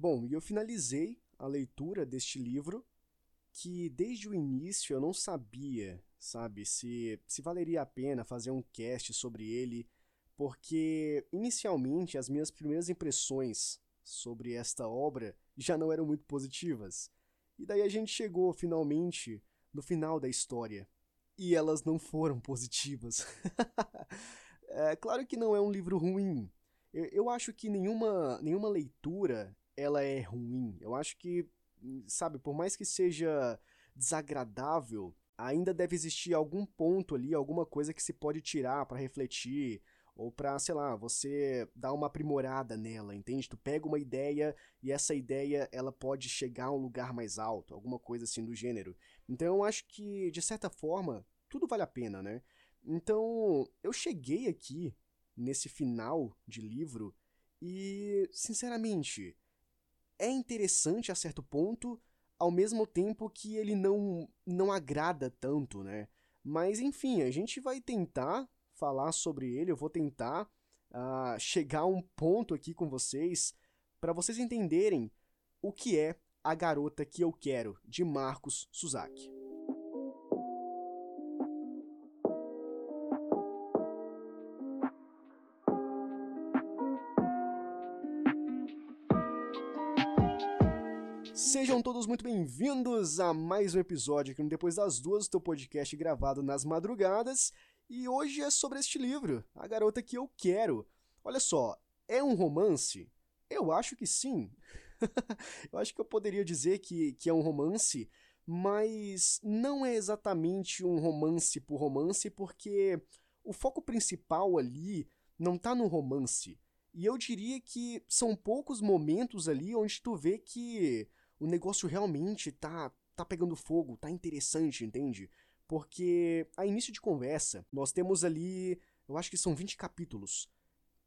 Bom, e eu finalizei a leitura deste livro que desde o início eu não sabia, sabe, se, se valeria a pena fazer um cast sobre ele, porque inicialmente as minhas primeiras impressões sobre esta obra já não eram muito positivas. E daí a gente chegou finalmente no final da história. E elas não foram positivas. é claro que não é um livro ruim. Eu, eu acho que nenhuma, nenhuma leitura ela é ruim. Eu acho que, sabe, por mais que seja desagradável, ainda deve existir algum ponto ali, alguma coisa que se pode tirar para refletir, ou para, sei lá, você dar uma aprimorada nela, entende? Tu pega uma ideia e essa ideia ela pode chegar a um lugar mais alto, alguma coisa assim do gênero. Então eu acho que de certa forma tudo vale a pena, né? Então eu cheguei aqui nesse final de livro e, sinceramente, é interessante a certo ponto, ao mesmo tempo que ele não não agrada tanto, né? Mas enfim, a gente vai tentar falar sobre ele, eu vou tentar uh, chegar a um ponto aqui com vocês para vocês entenderem o que é A Garota que Eu Quero, de Marcos Suzaki. Sejam todos muito bem-vindos a mais um episódio aqui no Depois das Duas, do teu podcast gravado nas madrugadas. E hoje é sobre este livro, A Garota que Eu Quero. Olha só, é um romance? Eu acho que sim. eu acho que eu poderia dizer que, que é um romance, mas não é exatamente um romance por romance, porque o foco principal ali não tá no romance. E eu diria que são poucos momentos ali onde tu vê que o negócio realmente tá, tá pegando fogo, tá interessante, entende? porque a início de conversa, nós temos ali, eu acho que são 20 capítulos.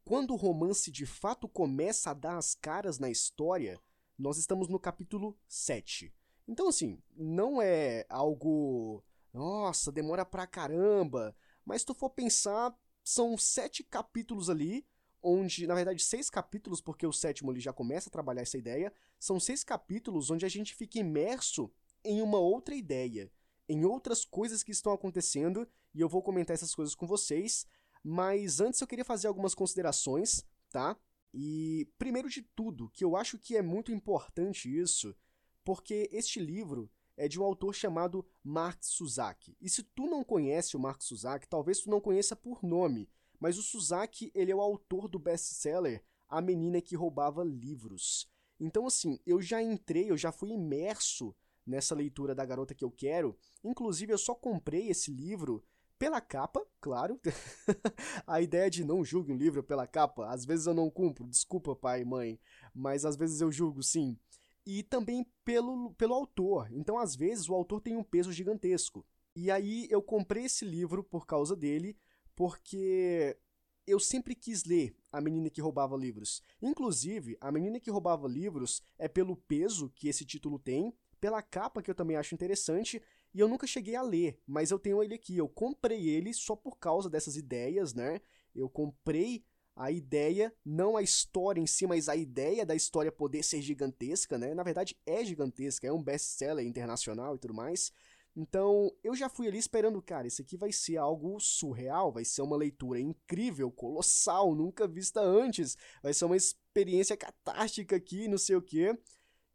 Quando o romance de fato começa a dar as caras na história, nós estamos no capítulo 7. Então, assim, não é algo. Nossa, demora pra caramba. Mas se tu for pensar, são sete capítulos ali, onde, na verdade, seis capítulos, porque o sétimo ele já começa a trabalhar essa ideia. São seis capítulos onde a gente fica imerso em uma outra ideia em outras coisas que estão acontecendo e eu vou comentar essas coisas com vocês. Mas antes eu queria fazer algumas considerações, tá? E primeiro de tudo, que eu acho que é muito importante isso, porque este livro é de um autor chamado Mark Suzaki. E se tu não conhece o Mark Suzaki, talvez tu não conheça por nome, mas o Suzaki, ele é o autor do best-seller A Menina que Roubava Livros. Então assim, eu já entrei, eu já fui imerso nessa leitura da garota que eu quero. Inclusive, eu só comprei esse livro pela capa, claro. a ideia de não julgue um livro pela capa, às vezes eu não cumpro, desculpa pai e mãe, mas às vezes eu julgo sim. E também pelo, pelo autor, então às vezes o autor tem um peso gigantesco. E aí eu comprei esse livro por causa dele, porque eu sempre quis ler A Menina que Roubava Livros. Inclusive, A Menina que Roubava Livros é pelo peso que esse título tem, pela capa, que eu também acho interessante, e eu nunca cheguei a ler, mas eu tenho ele aqui. Eu comprei ele só por causa dessas ideias, né? Eu comprei a ideia, não a história em si, mas a ideia da história poder ser gigantesca, né? Na verdade, é gigantesca, é um best-seller internacional e tudo mais. Então, eu já fui ali esperando, cara, isso aqui vai ser algo surreal, vai ser uma leitura incrível, colossal, nunca vista antes, vai ser uma experiência catástica aqui, não sei o quê.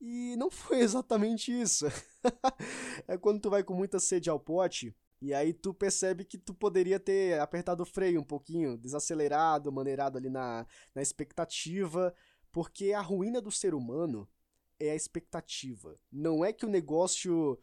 E não foi exatamente isso. é quando tu vai com muita sede ao pote e aí tu percebe que tu poderia ter apertado o freio um pouquinho, desacelerado, maneirado ali na, na expectativa, porque a ruína do ser humano é a expectativa. Não é que o negócio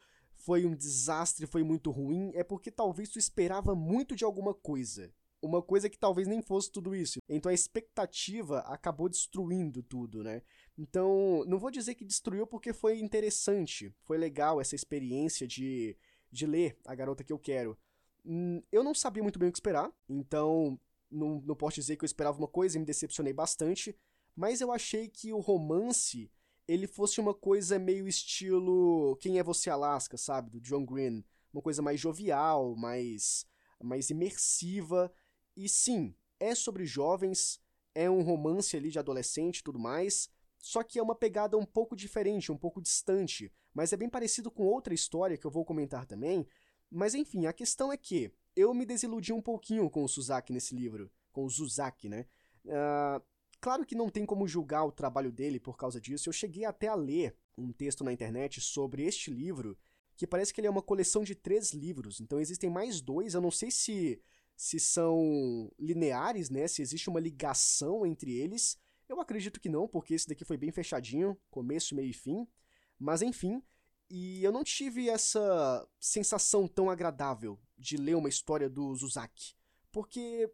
foi um desastre, foi muito ruim, é porque talvez tu esperava muito de alguma coisa uma coisa que talvez nem fosse tudo isso. Então a expectativa acabou destruindo tudo, né? Então, não vou dizer que destruiu porque foi interessante, foi legal essa experiência de, de ler A Garota que Eu Quero. Hum, eu não sabia muito bem o que esperar, então não, não posso dizer que eu esperava uma coisa e me decepcionei bastante, mas eu achei que o romance ele fosse uma coisa meio estilo Quem é Você Alaska, sabe? Do John Green. Uma coisa mais jovial, mais, mais imersiva e sim, é sobre jovens, é um romance ali de adolescente e tudo mais. só que é uma pegada um pouco diferente, um pouco distante, mas é bem parecido com outra história que eu vou comentar também. Mas enfim, a questão é que eu me desiludi um pouquinho com o Suzaki nesse livro, com o Zuzaki, né? Uh, claro que não tem como julgar o trabalho dele por causa disso. Eu cheguei até a ler um texto na internet sobre este livro, que parece que ele é uma coleção de três livros. Então existem mais dois. Eu não sei se se são lineares, né? Se existe uma ligação entre eles. Eu acredito que não, porque esse daqui foi bem fechadinho, começo, meio e fim. Mas enfim, e eu não tive essa sensação tão agradável de ler uma história do Zuzaki. Porque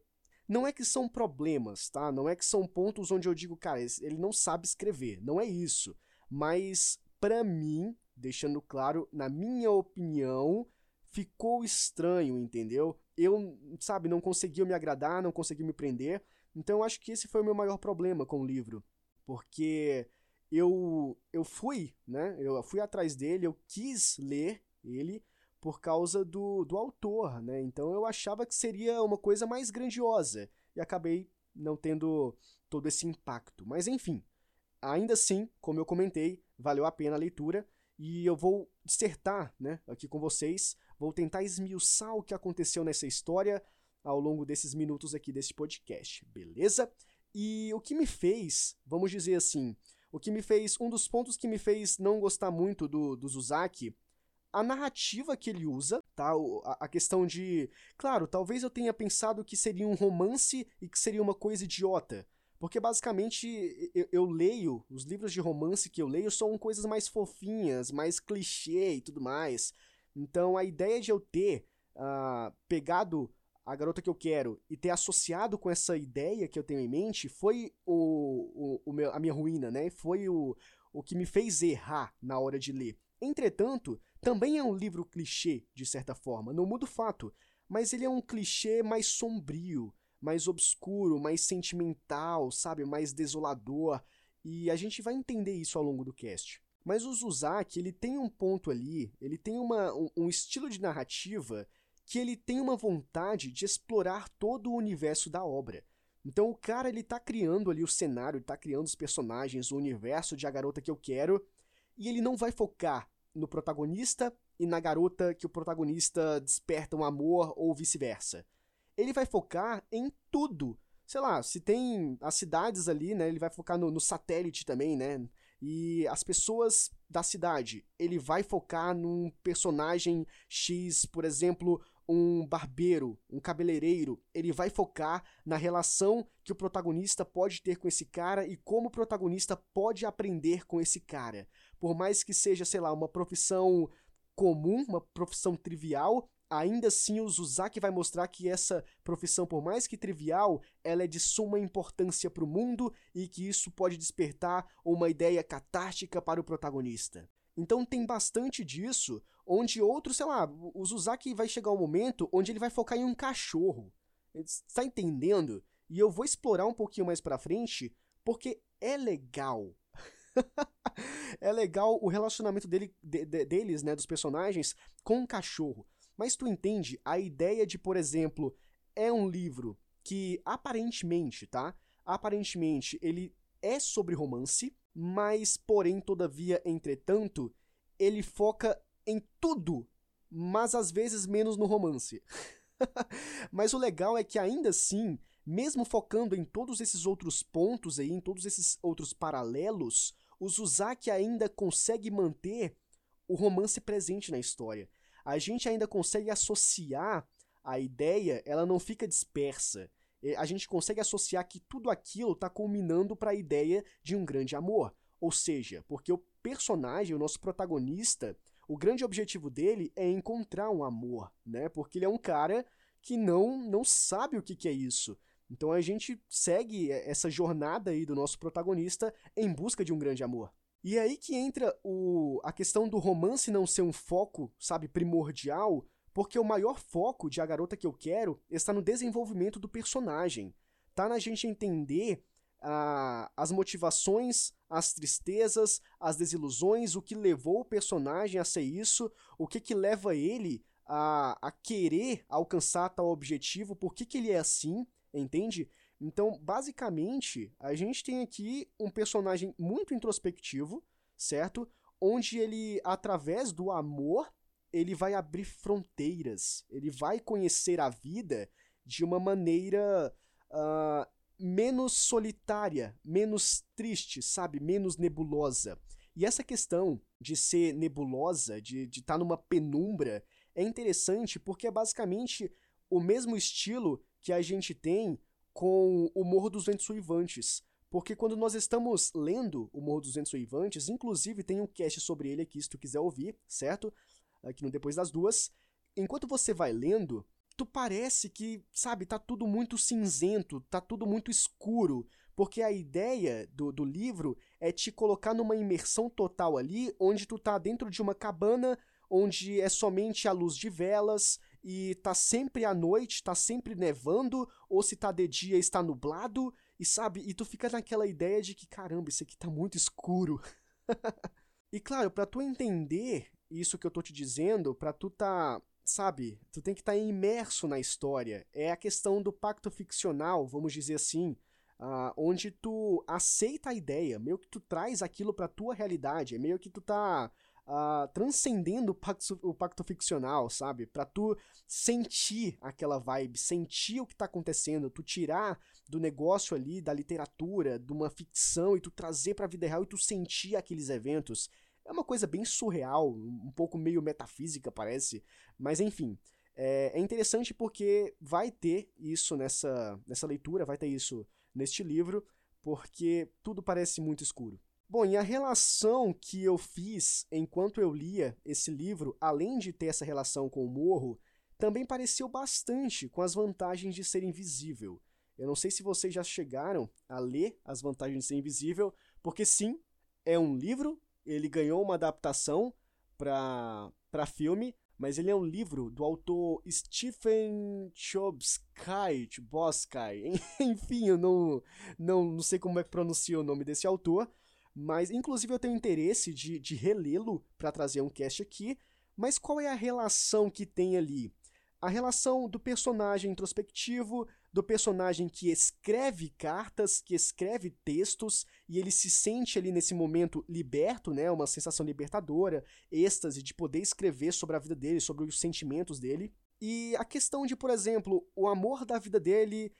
não é que são problemas, tá? Não é que são pontos onde eu digo, cara, ele não sabe escrever. Não é isso. Mas, para mim, deixando claro, na minha opinião, ficou estranho, entendeu? Eu, sabe, não conseguiu me agradar, não conseguiu me prender. Então eu acho que esse foi o meu maior problema com o livro. Porque eu, eu fui, né? Eu fui atrás dele, eu quis ler ele por causa do, do autor, né? Então eu achava que seria uma coisa mais grandiosa e acabei não tendo todo esse impacto. Mas enfim, ainda assim, como eu comentei, valeu a pena a leitura e eu vou dissertar, né, aqui com vocês, vou tentar esmiuçar o que aconteceu nessa história ao longo desses minutos aqui desse podcast, beleza? E o que me fez, vamos dizer assim, o que me fez, um dos pontos que me fez não gostar muito do, do Zuzaki a narrativa que ele usa, tá? A, questão de. Claro, talvez eu tenha pensado que seria um romance e que seria uma coisa idiota. Porque basicamente eu, eu, leio, os livros de romance que eu leio são coisas mais fofinhas, mais clichê e tudo mais. Então a ideia de eu ter uh, pegado a garota que eu quero e ter associado com essa ideia que eu tenho em mente foi o, o, o meu, a minha ruína, né? Foi o, o que me fez errar na hora de ler. Entretanto, também é um livro clichê, de certa forma, não muda o fato, mas ele é um clichê mais sombrio, mais obscuro, mais sentimental, sabe, mais desolador, e a gente vai entender isso ao longo do cast. Mas o Zuzaki, ele tem um ponto ali, ele tem uma, um, um estilo de narrativa que ele tem uma vontade de explorar todo o universo da obra. Então o cara ele tá criando ali o cenário, tá criando os personagens, o universo de A Garota que eu quero, e ele não vai focar no protagonista e na garota que o protagonista desperta um amor ou vice-versa. Ele vai focar em tudo. Sei lá, se tem as cidades ali, né? Ele vai focar no, no satélite também, né? E as pessoas da cidade. Ele vai focar num personagem X, por exemplo, um barbeiro, um cabeleireiro, ele vai focar na relação que o protagonista pode ter com esse cara e como o protagonista pode aprender com esse cara. Por mais que seja, sei lá, uma profissão comum, uma profissão trivial, ainda assim o Zuzaki vai mostrar que essa profissão, por mais que trivial, ela é de suma importância para o mundo e que isso pode despertar uma ideia catártica para o protagonista. Então tem bastante disso, onde outro, sei lá, o Zuzaki vai chegar um momento onde ele vai focar em um cachorro. Está entendendo? E eu vou explorar um pouquinho mais pra frente, porque é legal. é legal o relacionamento dele, de, de, deles, né, dos personagens, com o cachorro. Mas tu entende a ideia de, por exemplo, é um livro que aparentemente, tá? Aparentemente ele é sobre romance, mas, porém, todavia, entretanto, ele foca em tudo, mas às vezes menos no romance. mas o legal é que ainda assim, mesmo focando em todos esses outros pontos aí, em todos esses outros paralelos, o Zuzaki ainda consegue manter o romance presente na história. A gente ainda consegue associar a ideia, ela não fica dispersa. A gente consegue associar que tudo aquilo está culminando para a ideia de um grande amor. Ou seja, porque o personagem, o nosso protagonista, o grande objetivo dele é encontrar um amor, né? Porque ele é um cara que não não sabe o que, que é isso. Então a gente segue essa jornada aí do nosso protagonista em busca de um grande amor. E é aí que entra o, a questão do romance não ser um foco, sabe, primordial, porque o maior foco de A Garota Que Eu Quero está no desenvolvimento do personagem. Tá na gente entender a, as motivações, as tristezas, as desilusões, o que levou o personagem a ser isso, o que que leva ele a, a querer alcançar tal objetivo, por que, que ele é assim, entende? Então, basicamente, a gente tem aqui um personagem muito introspectivo, certo? Onde ele, através do amor, ele vai abrir fronteiras, ele vai conhecer a vida de uma maneira uh, menos solitária, menos triste, sabe? Menos nebulosa. E essa questão de ser nebulosa, de estar tá numa penumbra, é interessante porque é basicamente o mesmo estilo que a gente tem com o Morro dos Ventos Uivantes. Porque quando nós estamos lendo o Morro dos Ventos Uivantes, inclusive tem um cast sobre ele aqui se tu quiser ouvir, certo? Aqui no Depois das Duas. Enquanto você vai lendo, tu parece que, sabe, tá tudo muito cinzento, tá tudo muito escuro, porque a ideia do, do livro é te colocar numa imersão total ali, onde tu tá dentro de uma cabana, onde é somente a luz de velas, e tá sempre à noite, tá sempre nevando, ou se tá de dia está nublado, e sabe, e tu fica naquela ideia de que caramba, isso aqui tá muito escuro. e claro, para tu entender isso que eu tô te dizendo, para tu tá, sabe, tu tem que estar tá imerso na história. É a questão do pacto ficcional, vamos dizer assim, uh, onde tu aceita a ideia, meio que tu traz aquilo pra tua realidade, é meio que tu tá uh, transcendendo o pacto, o pacto ficcional, sabe? Pra tu sentir aquela vibe, sentir o que tá acontecendo, tu tirar do negócio ali, da literatura, de uma ficção e tu trazer pra vida real e tu sentir aqueles eventos. É uma coisa bem surreal, um pouco meio metafísica, parece, mas enfim. É, é interessante porque vai ter isso nessa, nessa leitura, vai ter isso neste livro, porque tudo parece muito escuro. Bom, e a relação que eu fiz enquanto eu lia esse livro, além de ter essa relação com o morro, também pareceu bastante com as vantagens de ser invisível. Eu não sei se vocês já chegaram a ler as vantagens de ser invisível, porque sim, é um livro, ele ganhou uma adaptação para filme, mas ele é um livro do autor Stephen Chbosky, Chbosky. enfim, eu não, não, não sei como é que pronuncia o nome desse autor, mas, inclusive, eu tenho interesse de, de relê-lo para trazer um cast aqui. Mas qual é a relação que tem ali? A relação do personagem introspectivo, do personagem que escreve cartas, que escreve textos, e ele se sente ali nesse momento liberto, né? Uma sensação libertadora, êxtase de poder escrever sobre a vida dele, sobre os sentimentos dele. E a questão de, por exemplo, o amor da vida dele,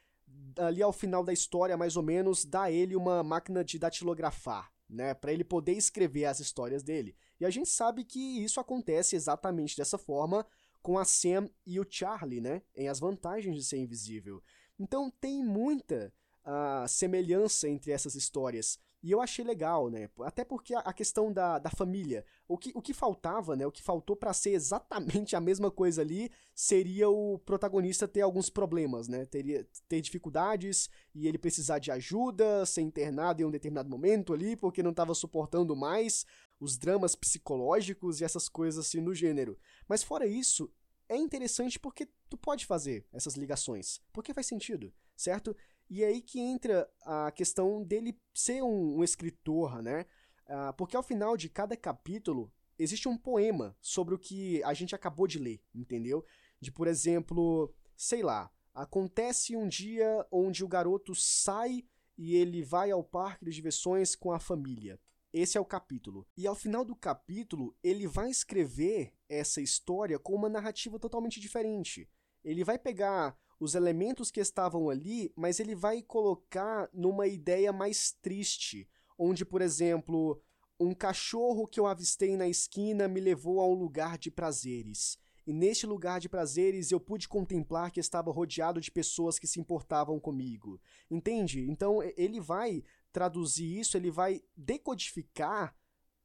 ali ao final da história, mais ou menos, dá ele uma máquina de datilografar né, para ele poder escrever as histórias dele. E a gente sabe que isso acontece exatamente dessa forma com a Sam e o Charlie, né, em As Vantagens de Ser Invisível. Então tem muita uh, semelhança entre essas histórias. E eu achei legal, né? Até porque a questão da, da família. O que, o que faltava, né? O que faltou para ser exatamente a mesma coisa ali seria o protagonista ter alguns problemas, né? Teria, ter dificuldades e ele precisar de ajuda, ser internado em um determinado momento ali, porque não estava suportando mais os dramas psicológicos e essas coisas assim no gênero. Mas fora isso, é interessante porque tu pode fazer essas ligações. Porque faz sentido, certo? E é aí que entra a questão dele ser um, um escritor, né? Uh, porque ao final de cada capítulo existe um poema sobre o que a gente acabou de ler, entendeu? De, por exemplo, sei lá, acontece um dia onde o garoto sai e ele vai ao parque de diversões com a família. Esse é o capítulo. E ao final do capítulo, ele vai escrever essa história com uma narrativa totalmente diferente. Ele vai pegar os elementos que estavam ali, mas ele vai colocar numa ideia mais triste, onde, por exemplo, um cachorro que eu avistei na esquina me levou a um lugar de prazeres. E neste lugar de prazeres eu pude contemplar que estava rodeado de pessoas que se importavam comigo. Entende? Então ele vai traduzir isso, ele vai decodificar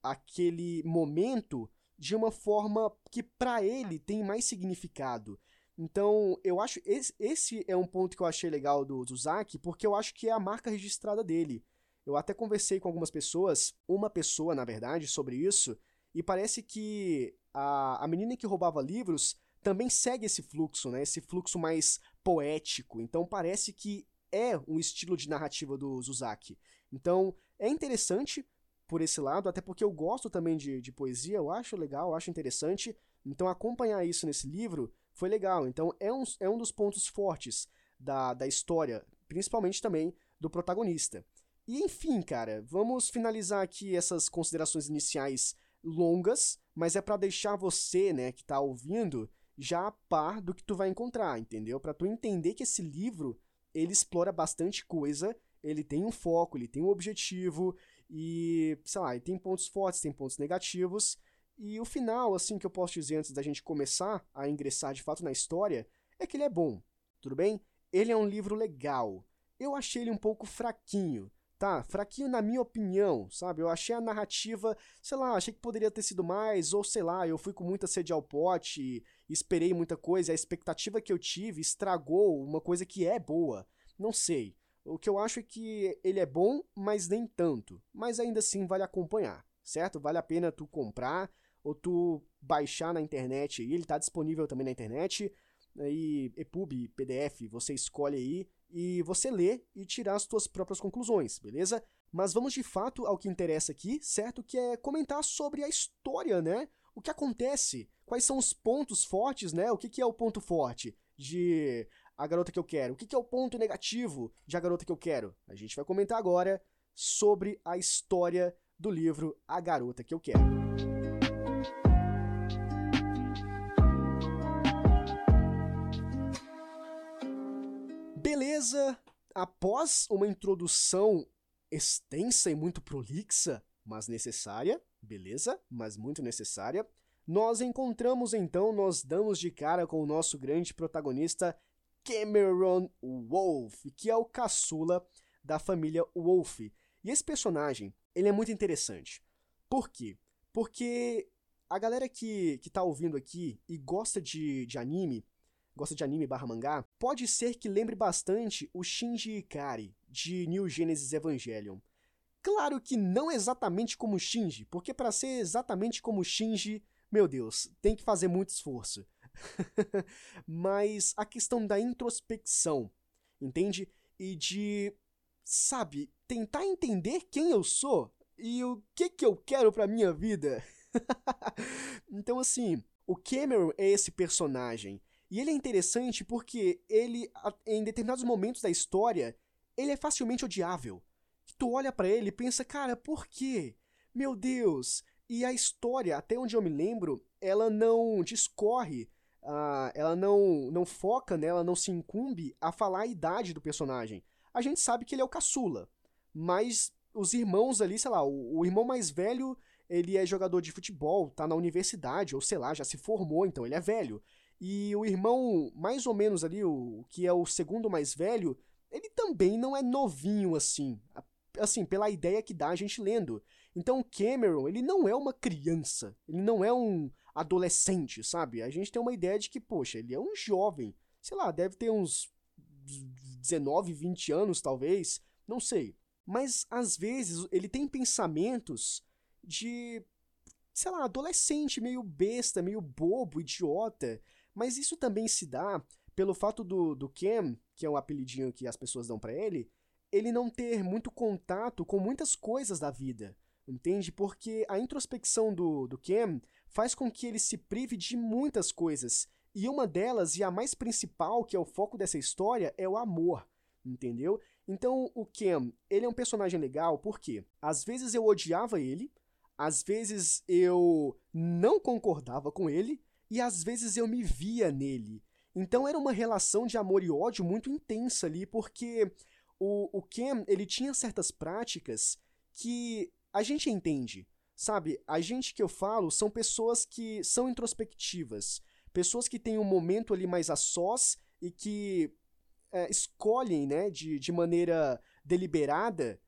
aquele momento de uma forma que para ele tem mais significado. Então, eu acho. Esse, esse é um ponto que eu achei legal do, do Zack, porque eu acho que é a marca registrada dele. Eu até conversei com algumas pessoas, uma pessoa, na verdade, sobre isso, e parece que a, a menina que roubava livros também segue esse fluxo, né? Esse fluxo mais poético. Então parece que é um estilo de narrativa do Zuzaki. Então é interessante por esse lado, até porque eu gosto também de, de poesia, eu acho legal, eu acho interessante. Então acompanhar isso nesse livro foi legal. Então é um, é um dos pontos fortes da, da história principalmente também do protagonista. E enfim, cara, vamos finalizar aqui essas considerações iniciais longas, mas é para deixar você, né, que tá ouvindo, já a par do que tu vai encontrar, entendeu? Para tu entender que esse livro, ele explora bastante coisa, ele tem um foco, ele tem um objetivo e, sei lá, ele tem pontos fortes, tem pontos negativos. E o final, assim, que eu posso dizer antes da gente começar a ingressar de fato na história, é que ele é bom, tudo bem? Ele é um livro legal. Eu achei ele um pouco fraquinho, tá? Fraquinho na minha opinião, sabe? Eu achei a narrativa, sei lá, achei que poderia ter sido mais, ou sei lá, eu fui com muita sede ao pote, esperei muita coisa, a expectativa que eu tive estragou uma coisa que é boa. Não sei. O que eu acho é que ele é bom, mas nem tanto. Mas ainda assim vale acompanhar, certo? Vale a pena tu comprar ou tu baixar na internet. E ele está disponível também na internet. E EPUB, PDF, você escolhe aí e você lê e tirar as suas próprias conclusões, beleza? Mas vamos de fato ao que interessa aqui, certo? Que é comentar sobre a história, né? O que acontece, quais são os pontos fortes, né? O que, que é o ponto forte de a garota que eu quero? O que, que é o ponto negativo de a garota que eu quero? A gente vai comentar agora sobre a história do livro A Garota que eu quero. Beleza, após uma introdução extensa e muito prolixa, mas necessária, beleza, mas muito necessária, nós encontramos então, nós damos de cara com o nosso grande protagonista Cameron Wolf, que é o caçula da família Wolf. E esse personagem, ele é muito interessante. Por quê? Porque a galera que, que tá ouvindo aqui e gosta de, de anime, gosta de anime barra mangá, pode ser que lembre bastante o Shinji Ikari, de New Genesis Evangelion. Claro que não exatamente como Shinji, porque para ser exatamente como Shinji, meu Deus, tem que fazer muito esforço. Mas a questão da introspecção, entende? E de, sabe, tentar entender quem eu sou e o que que eu quero para minha vida. então assim, o Cameron é esse personagem e ele é interessante porque ele em determinados momentos da história, ele é facilmente odiável. Tu olha para ele e pensa, cara, por quê? Meu Deus! E a história, até onde eu me lembro, ela não discorre uh, ela não, não foca, né, ela não se incumbe a falar a idade do personagem. A gente sabe que ele é o caçula, mas os irmãos ali, sei lá, o, o irmão mais velho, ele é jogador de futebol, tá na universidade, ou sei lá, já se formou, então ele é velho. E o irmão, mais ou menos ali, o que é o segundo mais velho, ele também não é novinho assim. Assim, pela ideia que dá a gente lendo. Então Cameron, ele não é uma criança. Ele não é um, adolescente, sabe? A gente tem uma ideia de que, poxa, ele é um jovem, sei lá, deve ter uns 19, 20 anos talvez, não sei. Mas às vezes ele tem pensamentos de, sei lá, adolescente, meio besta, meio bobo, idiota. Mas isso também se dá pelo fato do, do Cam, que é um apelidinho que as pessoas dão para ele, ele não ter muito contato com muitas coisas da vida, entende? Porque a introspecção do, do Cam faz com que ele se prive de muitas coisas. E uma delas, e a mais principal, que é o foco dessa história, é o amor, entendeu? Então, o Ken, ele é um personagem legal porque às vezes eu odiava ele, às vezes eu não concordava com ele, e às vezes eu me via nele. Então era uma relação de amor e ódio muito intensa ali, porque o, o Ken, ele tinha certas práticas que a gente entende. Sabe, a gente que eu falo são pessoas que são introspectivas, pessoas que têm um momento ali mais a sós e que é, escolhem, né, de, de maneira deliberada,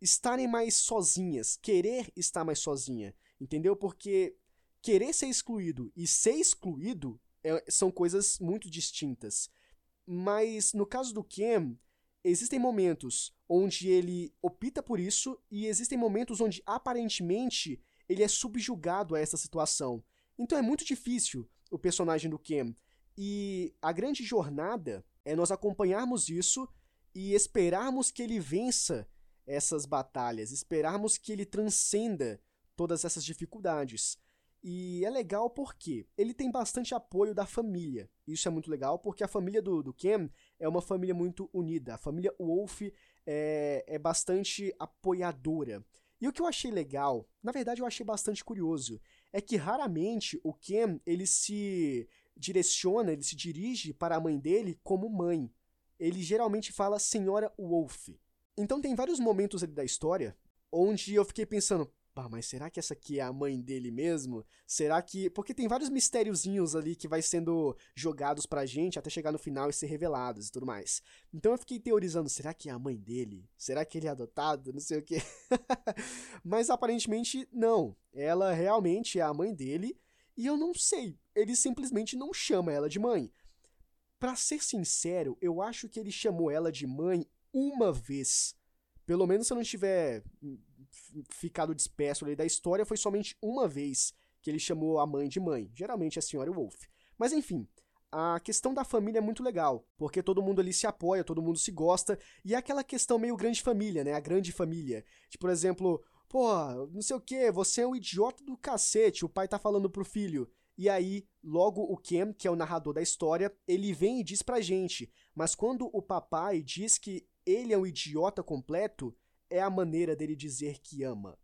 estarem mais sozinhas, querer estar mais sozinha, entendeu? Porque querer ser excluído e ser excluído é, são coisas muito distintas. Mas no caso do Ken, existem momentos onde ele opta por isso e existem momentos onde aparentemente ele é subjugado a essa situação. Então é muito difícil o personagem do Ken. E a grande jornada é nós acompanharmos isso e esperarmos que ele vença essas batalhas, esperarmos que ele transcenda todas essas dificuldades. E é legal porque ele tem bastante apoio da família. Isso é muito legal porque a família do, do Ken é uma família muito unida. A família Wolf é, é bastante apoiadora. E o que eu achei legal, na verdade eu achei bastante curioso, é que raramente o Ken ele se direciona, ele se dirige para a mãe dele como mãe. Ele geralmente fala Senhora Wolf. Então tem vários momentos ali da história onde eu fiquei pensando, Bah, mas será que essa aqui é a mãe dele mesmo? Será que. Porque tem vários mistériozinhos ali que vai sendo jogados pra gente até chegar no final e ser revelados e tudo mais. Então eu fiquei teorizando: será que é a mãe dele? Será que ele é adotado? Não sei o quê. mas aparentemente não. Ela realmente é a mãe dele e eu não sei. Ele simplesmente não chama ela de mãe. Para ser sincero, eu acho que ele chamou ela de mãe uma vez. Pelo menos se eu não estiver ficado disperso ali da história, foi somente uma vez que ele chamou a mãe de mãe, geralmente a senhora Wolf. Mas enfim, a questão da família é muito legal, porque todo mundo ali se apoia, todo mundo se gosta, e é aquela questão meio grande família, né? A grande família. De, por exemplo, pô, não sei o que, você é um idiota do cacete, o pai tá falando pro filho. E aí, logo o Ken, que é o narrador da história, ele vem e diz pra gente, mas quando o papai diz que ele é um idiota completo, é a maneira dele dizer que ama.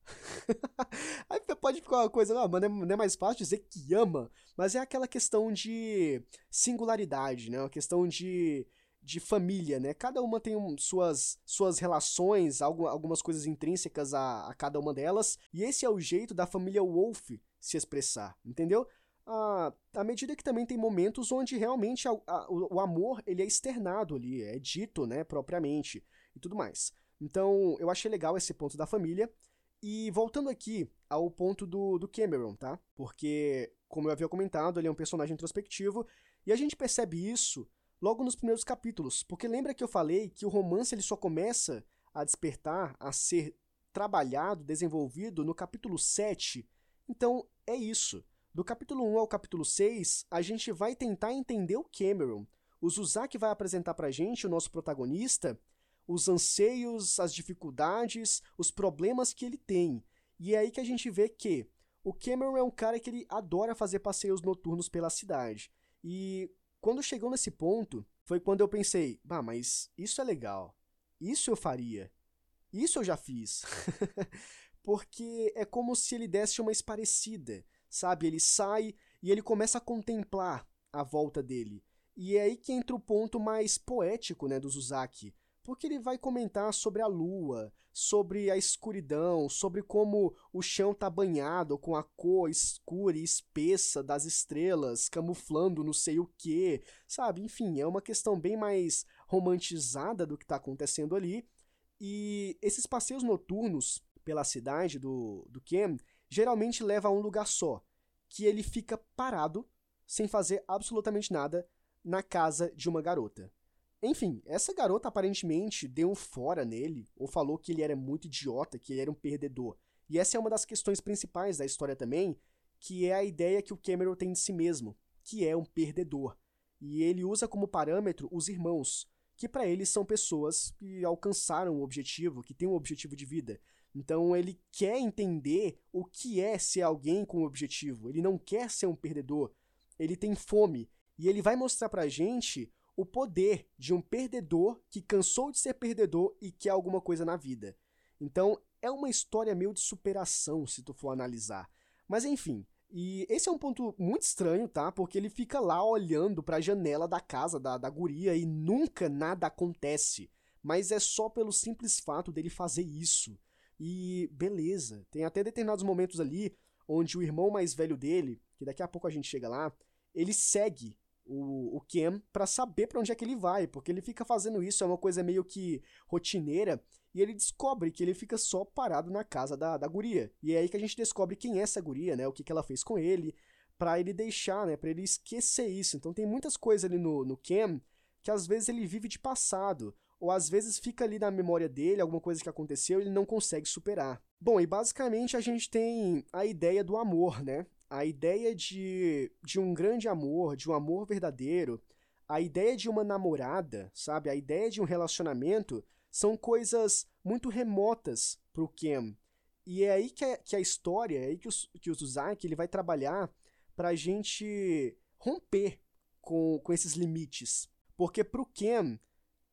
Aí pode ficar uma coisa, não, mas não é mais fácil dizer que ama, mas é aquela questão de singularidade, né? Uma questão de, de família, né? Cada uma tem um, suas, suas relações, algumas coisas intrínsecas a, a cada uma delas, e esse é o jeito da família Wolf se expressar, entendeu? À, à medida que também tem momentos onde realmente a, a, o, o amor ele é externado ali, é dito, né, propriamente, e tudo mais. Então, eu achei legal esse ponto da família. E voltando aqui ao ponto do, do Cameron, tá? Porque, como eu havia comentado, ele é um personagem introspectivo e a gente percebe isso logo nos primeiros capítulos. Porque lembra que eu falei que o romance ele só começa a despertar, a ser trabalhado, desenvolvido no capítulo 7. Então, é isso. Do capítulo 1 ao capítulo 6, a gente vai tentar entender o Cameron. O Zuzak vai apresentar pra gente o nosso protagonista os anseios, as dificuldades, os problemas que ele tem. E é aí que a gente vê que o Cameron é um cara que ele adora fazer passeios noturnos pela cidade. E quando chegou nesse ponto, foi quando eu pensei, bah, mas isso é legal. Isso eu faria. Isso eu já fiz. Porque é como se ele desse uma esparecida, sabe? Ele sai e ele começa a contemplar a volta dele. E é aí que entra o ponto mais poético, né, do Zuzaki porque ele vai comentar sobre a lua, sobre a escuridão, sobre como o chão está banhado com a cor escura e espessa das estrelas, camuflando não sei o que, sabe? Enfim, é uma questão bem mais romantizada do que está acontecendo ali. E esses passeios noturnos pela cidade do, do Ken geralmente leva a um lugar só, que ele fica parado, sem fazer absolutamente nada, na casa de uma garota. Enfim, essa garota aparentemente deu um fora nele, ou falou que ele era muito idiota, que ele era um perdedor. E essa é uma das questões principais da história também, que é a ideia que o Cameron tem de si mesmo, que é um perdedor. E ele usa como parâmetro os irmãos, que para ele são pessoas que alcançaram o objetivo, que têm um objetivo de vida. Então ele quer entender o que é ser alguém com um objetivo. Ele não quer ser um perdedor. Ele tem fome. E ele vai mostrar pra gente o poder de um perdedor que cansou de ser perdedor e quer alguma coisa na vida. Então, é uma história meio de superação, se tu for analisar. Mas enfim, e esse é um ponto muito estranho, tá? Porque ele fica lá olhando para a janela da casa da, da guria e nunca nada acontece. Mas é só pelo simples fato dele fazer isso. E beleza, tem até determinados momentos ali onde o irmão mais velho dele, que daqui a pouco a gente chega lá, ele segue o, o Ken para saber para onde é que ele vai, porque ele fica fazendo isso, é uma coisa meio que rotineira, e ele descobre que ele fica só parado na casa da, da guria. E é aí que a gente descobre quem é essa guria, né? O que, que ela fez com ele, para ele deixar, né? Para ele esquecer isso. Então tem muitas coisas ali no, no Ken que às vezes ele vive de passado, ou às vezes fica ali na memória dele alguma coisa que aconteceu e ele não consegue superar. Bom, e basicamente a gente tem a ideia do amor, né? A ideia de, de um grande amor, de um amor verdadeiro, a ideia de uma namorada, sabe? A ideia de um relacionamento são coisas muito remotas para o Ken. E é aí que que a história, é aí que o, que o Suzaki ele vai trabalhar para a gente romper com, com esses limites. Porque para o Ken,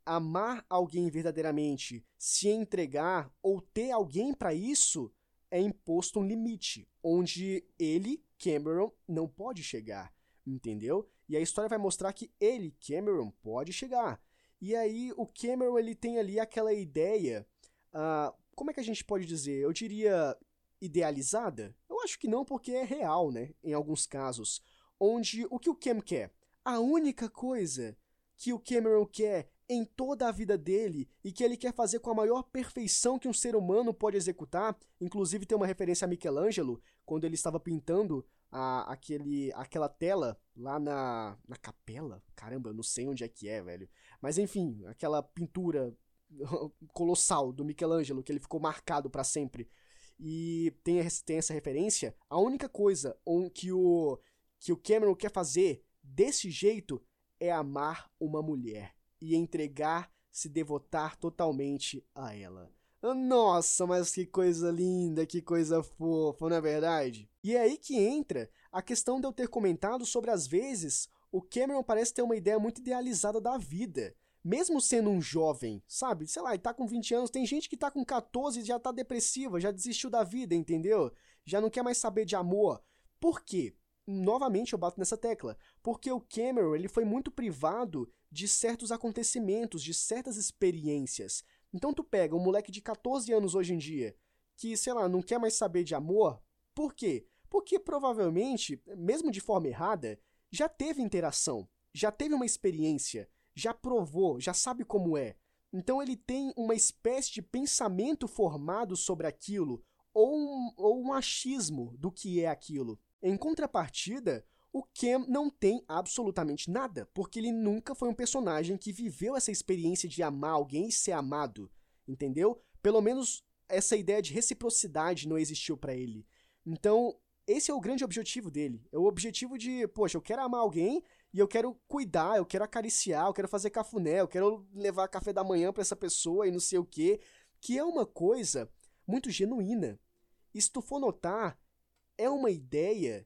amar alguém verdadeiramente, se entregar ou ter alguém para isso, é imposto um limite, onde ele, Cameron, não pode chegar, entendeu? E a história vai mostrar que ele, Cameron, pode chegar. E aí o Cameron ele tem ali aquela ideia, uh, como é que a gente pode dizer? Eu diria idealizada? Eu acho que não, porque é real, né? Em alguns casos, onde o que o Cam quer? A única coisa que o Cameron quer em toda a vida dele e que ele quer fazer com a maior perfeição que um ser humano pode executar. Inclusive tem uma referência a Michelangelo, quando ele estava pintando a, aquele, aquela tela lá na, na capela. Caramba, eu não sei onde é que é, velho. Mas enfim, aquela pintura colossal do Michelangelo, que ele ficou marcado para sempre. E tem, tem essa referência. A única coisa que o, que o Cameron quer fazer desse jeito é amar uma mulher e entregar, se devotar totalmente a ela. Nossa, mas que coisa linda, que coisa fofa, não é verdade? E é aí que entra a questão de eu ter comentado sobre as vezes o Cameron parece ter uma ideia muito idealizada da vida. Mesmo sendo um jovem, sabe? Sei lá, ele tá com 20 anos, tem gente que tá com 14 e já tá depressiva, já desistiu da vida, entendeu? Já não quer mais saber de amor. Por quê? novamente eu bato nessa tecla, porque o Cameron ele foi muito privado de certos acontecimentos, de certas experiências. Então tu pega um moleque de 14 anos hoje em dia, que, sei lá, não quer mais saber de amor, por quê? Porque provavelmente, mesmo de forma errada, já teve interação, já teve uma experiência, já provou, já sabe como é. Então ele tem uma espécie de pensamento formado sobre aquilo, ou um, ou um achismo do que é aquilo. Em contrapartida, o Cam não tem absolutamente nada, porque ele nunca foi um personagem que viveu essa experiência de amar alguém e ser amado, entendeu? Pelo menos essa ideia de reciprocidade não existiu para ele. Então, esse é o grande objetivo dele. É o objetivo de, poxa, eu quero amar alguém e eu quero cuidar, eu quero acariciar, eu quero fazer cafuné, eu quero levar café da manhã para essa pessoa e não sei o quê, que é uma coisa muito genuína. E se tu for notar, é uma ideia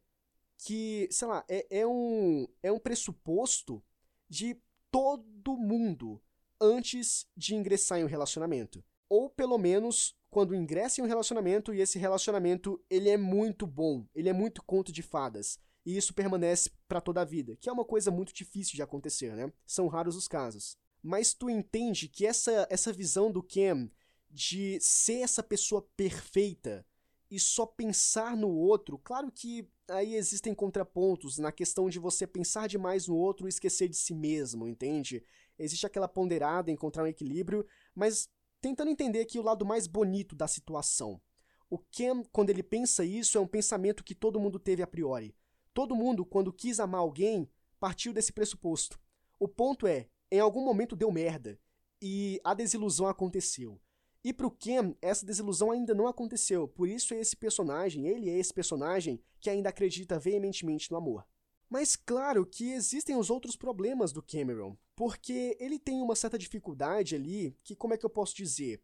que, sei lá, é, é, um, é um pressuposto de todo mundo antes de ingressar em um relacionamento. Ou pelo menos quando ingressa em um relacionamento e esse relacionamento ele é muito bom, ele é muito conto de fadas. E isso permanece para toda a vida, que é uma coisa muito difícil de acontecer, né? São raros os casos. Mas tu entende que essa, essa visão do Cam de ser essa pessoa perfeita e só pensar no outro, claro que aí existem contrapontos na questão de você pensar demais no outro e esquecer de si mesmo, entende? Existe aquela ponderada, encontrar um equilíbrio, mas tentando entender aqui o lado mais bonito da situação. O Ken, quando ele pensa isso, é um pensamento que todo mundo teve a priori. Todo mundo, quando quis amar alguém, partiu desse pressuposto. O ponto é, em algum momento deu merda, e a desilusão aconteceu. E pro Ken, essa desilusão ainda não aconteceu, por isso é esse personagem, ele é esse personagem que ainda acredita veementemente no amor. Mas claro que existem os outros problemas do Cameron, porque ele tem uma certa dificuldade ali, que como é que eu posso dizer?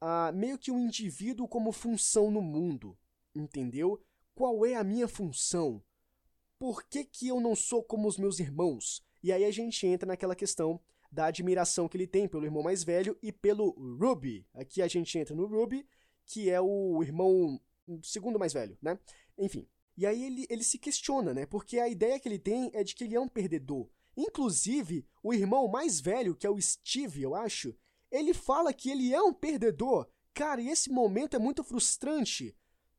Ah, meio que um indivíduo como função no mundo, entendeu? Qual é a minha função? Por que, que eu não sou como os meus irmãos? E aí a gente entra naquela questão da admiração que ele tem pelo irmão mais velho e pelo Ruby. Aqui a gente entra no Ruby, que é o irmão segundo mais velho, né? Enfim. E aí ele, ele se questiona, né? Porque a ideia que ele tem é de que ele é um perdedor. Inclusive, o irmão mais velho, que é o Steve, eu acho, ele fala que ele é um perdedor. Cara, e esse momento é muito frustrante.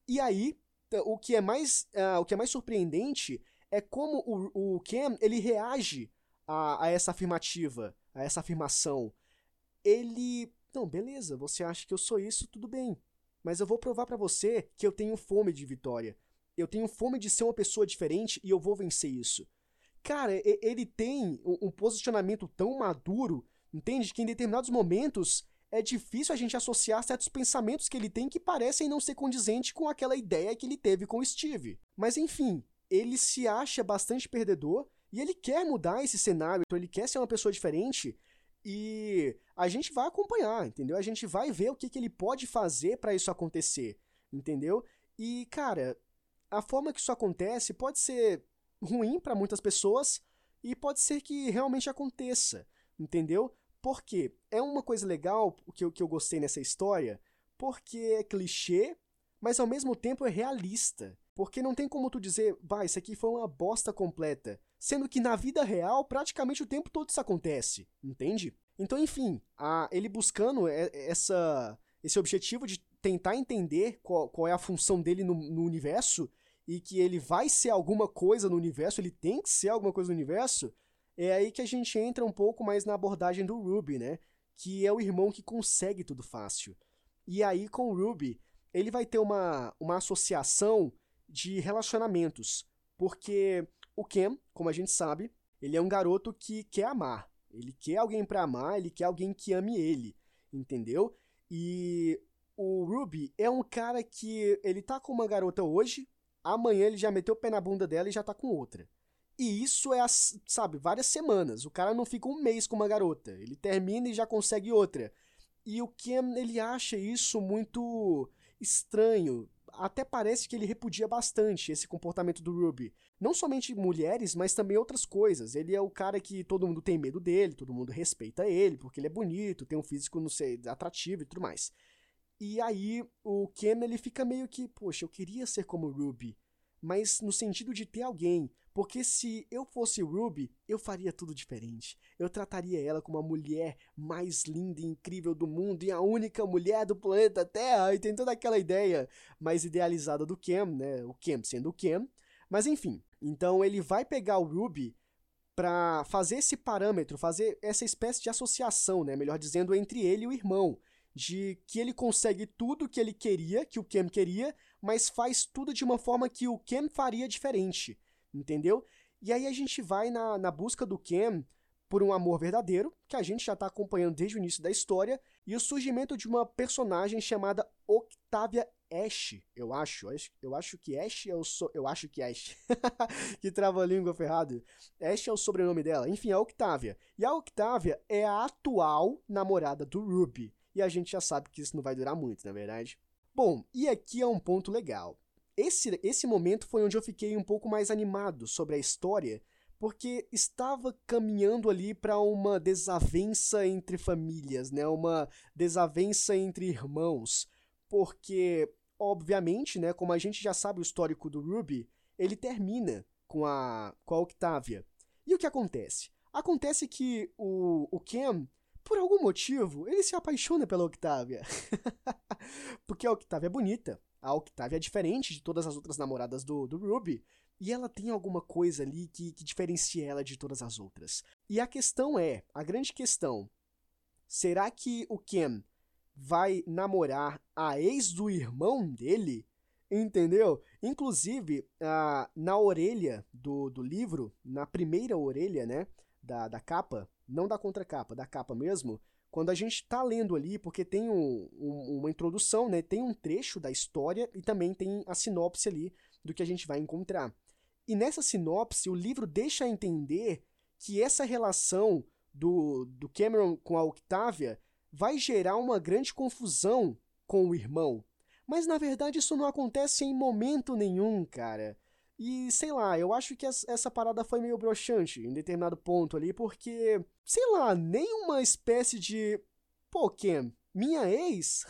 E aí, o que é mais, uh, o que é mais surpreendente é como o, o Cam ele reage a, a essa afirmativa, a essa afirmação. Ele. Não, beleza, você acha que eu sou isso, tudo bem. Mas eu vou provar para você que eu tenho fome de vitória. Eu tenho fome de ser uma pessoa diferente e eu vou vencer isso. Cara, ele tem um posicionamento tão maduro, entende? Que em determinados momentos é difícil a gente associar certos pensamentos que ele tem que parecem não ser condizentes com aquela ideia que ele teve com o Steve. Mas enfim, ele se acha bastante perdedor e ele quer mudar esse cenário, então ele quer ser uma pessoa diferente. E a gente vai acompanhar, entendeu? A gente vai ver o que, que ele pode fazer para isso acontecer, entendeu? E, cara, a forma que isso acontece pode ser ruim para muitas pessoas e pode ser que realmente aconteça, entendeu? Porque é uma coisa legal que eu, que eu gostei nessa história, porque é clichê, mas ao mesmo tempo é realista. Porque não tem como tu dizer, bah, isso aqui foi uma bosta completa. Sendo que na vida real, praticamente o tempo todo isso acontece, entende? Então, enfim, a, ele buscando essa, esse objetivo de tentar entender qual, qual é a função dele no, no universo e que ele vai ser alguma coisa no universo, ele tem que ser alguma coisa no universo, é aí que a gente entra um pouco mais na abordagem do Ruby, né? Que é o irmão que consegue tudo fácil. E aí, com o Ruby, ele vai ter uma, uma associação de relacionamentos. Porque o Ken, como a gente sabe, ele é um garoto que quer amar. Ele quer alguém para amar, ele quer alguém que ame ele, entendeu? E o Ruby é um cara que ele tá com uma garota hoje, amanhã ele já meteu o pé na bunda dela e já tá com outra. E isso é, sabe, várias semanas. O cara não fica um mês com uma garota. Ele termina e já consegue outra. E o Ken, ele acha isso muito estranho. Até parece que ele repudia bastante esse comportamento do Ruby. Não somente mulheres, mas também outras coisas. Ele é o cara que todo mundo tem medo dele, todo mundo respeita ele, porque ele é bonito, tem um físico, não sei, atrativo e tudo mais. E aí o Ken, ele fica meio que, poxa, eu queria ser como o Ruby. Mas no sentido de ter alguém, porque se eu fosse Ruby, eu faria tudo diferente. Eu trataria ela como a mulher mais linda e incrível do mundo e a única mulher do planeta Terra. E tem toda aquela ideia mais idealizada do Ken, né? O Ken sendo o Ken. Mas enfim, então ele vai pegar o Ruby para fazer esse parâmetro, fazer essa espécie de associação, né? Melhor dizendo, entre ele e o irmão. De que ele consegue tudo que ele queria, que o Ken queria, mas faz tudo de uma forma que o Ken faria diferente entendeu? E aí a gente vai na, na busca do Ken por um amor verdadeiro, que a gente já está acompanhando desde o início da história, e o surgimento de uma personagem chamada Octavia Ash, eu acho, eu acho que Ash é o so, eu acho que Ash, que trava a língua ferrado, Ash é o sobrenome dela, enfim, a Octavia, e a Octavia é a atual namorada do Ruby, e a gente já sabe que isso não vai durar muito, na é verdade. Bom, e aqui é um ponto legal, esse, esse momento foi onde eu fiquei um pouco mais animado sobre a história, porque estava caminhando ali para uma desavença entre famílias, né? Uma desavença entre irmãos, porque obviamente, né, como a gente já sabe o histórico do Ruby, ele termina com a com a Octavia. E o que acontece? Acontece que o, o Ken, por algum motivo, ele se apaixona pela Octavia. porque a Octavia é bonita, a Octavia é diferente de todas as outras namoradas do, do Ruby, e ela tem alguma coisa ali que, que diferencia ela de todas as outras. E a questão é, a grande questão, será que o Ken vai namorar a ex do irmão dele? Entendeu? Inclusive, uh, na orelha do, do livro, na primeira orelha, né, da, da capa, não da contracapa, da capa mesmo, quando a gente está lendo ali, porque tem um, um, uma introdução, né? Tem um trecho da história e também tem a sinopse ali do que a gente vai encontrar. E nessa sinopse, o livro deixa entender que essa relação do, do Cameron com a Octavia vai gerar uma grande confusão com o irmão. Mas na verdade isso não acontece em momento nenhum, cara. E sei lá, eu acho que essa parada foi meio broxante em determinado ponto ali, porque, sei lá, nenhuma espécie de. Pô, Ken, minha ex?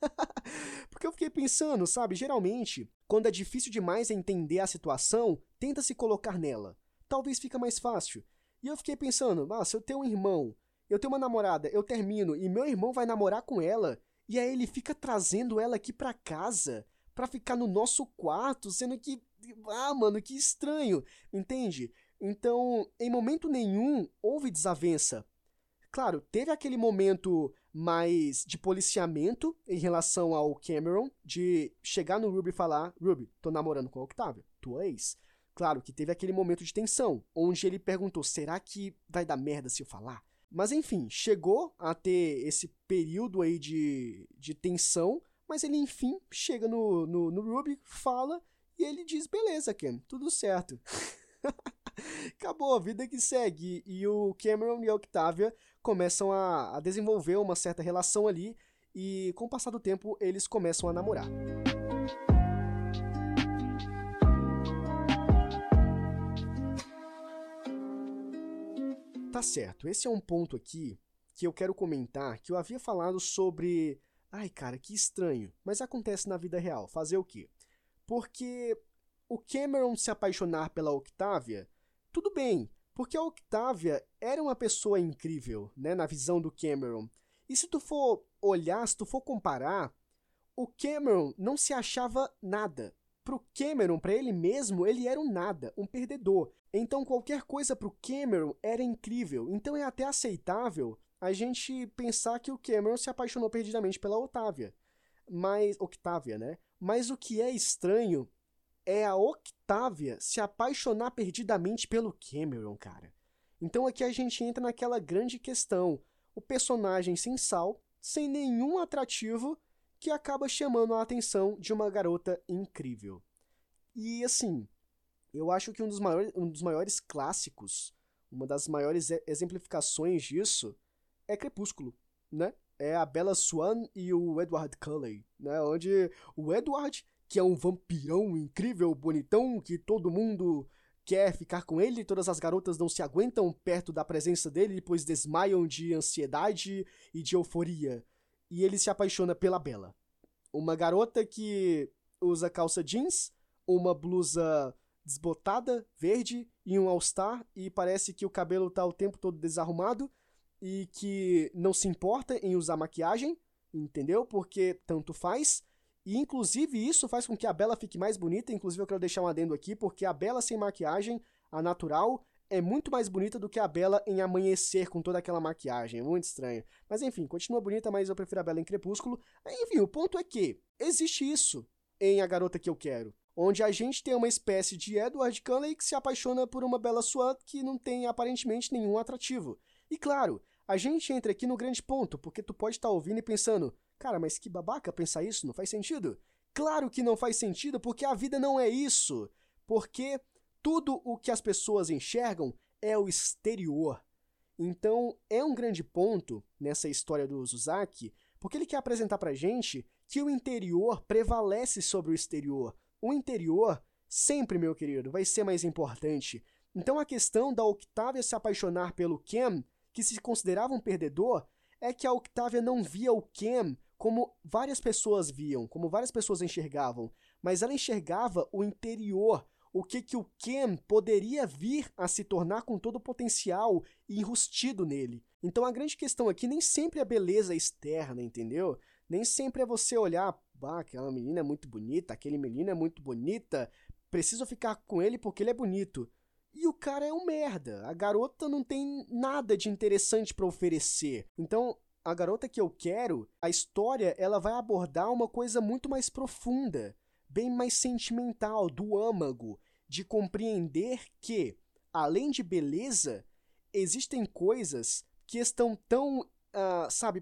porque eu fiquei pensando, sabe, geralmente, quando é difícil demais entender a situação, tenta se colocar nela. Talvez fica mais fácil. E eu fiquei pensando, ah, se eu tenho um irmão, eu tenho uma namorada, eu termino e meu irmão vai namorar com ela, e aí ele fica trazendo ela aqui pra casa pra ficar no nosso quarto, sendo que ah, mano, que estranho, entende? Então, em momento nenhum houve desavença. Claro, teve aquele momento mais de policiamento em relação ao Cameron, de chegar no Ruby e falar: Ruby, tô namorando com a Octavia, tua ex. Claro que teve aquele momento de tensão, onde ele perguntou: será que vai dar merda se eu falar? Mas enfim, chegou a ter esse período aí de, de tensão, mas ele enfim chega no, no, no Ruby, fala e ele diz: beleza, Cam, tudo certo. Acabou, a vida que segue. E o Cameron e a Octavia começam a, a desenvolver uma certa relação ali. E com o passar do tempo, eles começam a namorar. Tá certo, esse é um ponto aqui que eu quero comentar, que eu havia falado sobre. Ai, cara, que estranho. Mas acontece na vida real. Fazer o quê? Porque o Cameron se apaixonar pela Octavia, tudo bem, porque a Octavia era uma pessoa incrível, né, na visão do Cameron. E se tu for olhar, se tu for comparar, o Cameron não se achava nada. Pro Cameron, para ele mesmo, ele era um nada, um perdedor. Então qualquer coisa pro Cameron era incrível. Então é até aceitável a gente pensar que o Cameron se apaixonou perdidamente pela Octavia. Mas Octavia, né? Mas o que é estranho é a Octavia se apaixonar perdidamente pelo Cameron, cara. Então aqui a gente entra naquela grande questão. O personagem sem sal, sem nenhum atrativo, que acaba chamando a atenção de uma garota incrível. E assim, eu acho que um dos maiores, um dos maiores clássicos, uma das maiores exemplificações disso, é Crepúsculo, né? É a Bella Swan e o Edward Cullen, né? Onde o Edward, que é um vampirão incrível, bonitão, que todo mundo quer ficar com ele, todas as garotas não se aguentam perto da presença dele, pois desmaiam de ansiedade e de euforia. E ele se apaixona pela Bella. Uma garota que usa calça jeans, uma blusa desbotada, verde, e um all-star, e parece que o cabelo tá o tempo todo desarrumado, e que não se importa em usar maquiagem, entendeu? Porque tanto faz. E inclusive isso faz com que a Bela fique mais bonita. Inclusive eu quero deixar um adendo aqui, porque a Bela sem maquiagem, a natural, é muito mais bonita do que a Bela em amanhecer com toda aquela maquiagem. É muito estranho. Mas enfim, continua bonita, mas eu prefiro a Bela em Crepúsculo. Enfim, o ponto é que existe isso em A Garota Que Eu Quero. Onde a gente tem uma espécie de Edward Cullen que se apaixona por uma Bela Swan que não tem aparentemente nenhum atrativo. E claro, a gente entra aqui no grande ponto, porque tu pode estar tá ouvindo e pensando, cara, mas que babaca pensar isso, não faz sentido? Claro que não faz sentido, porque a vida não é isso. Porque tudo o que as pessoas enxergam é o exterior. Então, é um grande ponto nessa história do Uzaki, porque ele quer apresentar pra gente que o interior prevalece sobre o exterior. O interior, sempre, meu querido, vai ser mais importante. Então, a questão da Octavia se apaixonar pelo Ken que se considerava um perdedor é que a Octavia não via o Ken como várias pessoas viam, como várias pessoas enxergavam, mas ela enxergava o interior, o que, que o Ken poderia vir a se tornar com todo o potencial enrustido nele. Então a grande questão aqui nem sempre é a beleza externa, entendeu? Nem sempre é você olhar, ah, aquela menina é muito bonita, aquele menino é muito bonita, preciso ficar com ele porque ele é bonito. E o cara é um merda. A garota não tem nada de interessante para oferecer. Então, a garota que eu quero, a história, ela vai abordar uma coisa muito mais profunda, bem mais sentimental, do âmago, de compreender que, além de beleza, existem coisas que estão tão, uh, sabe,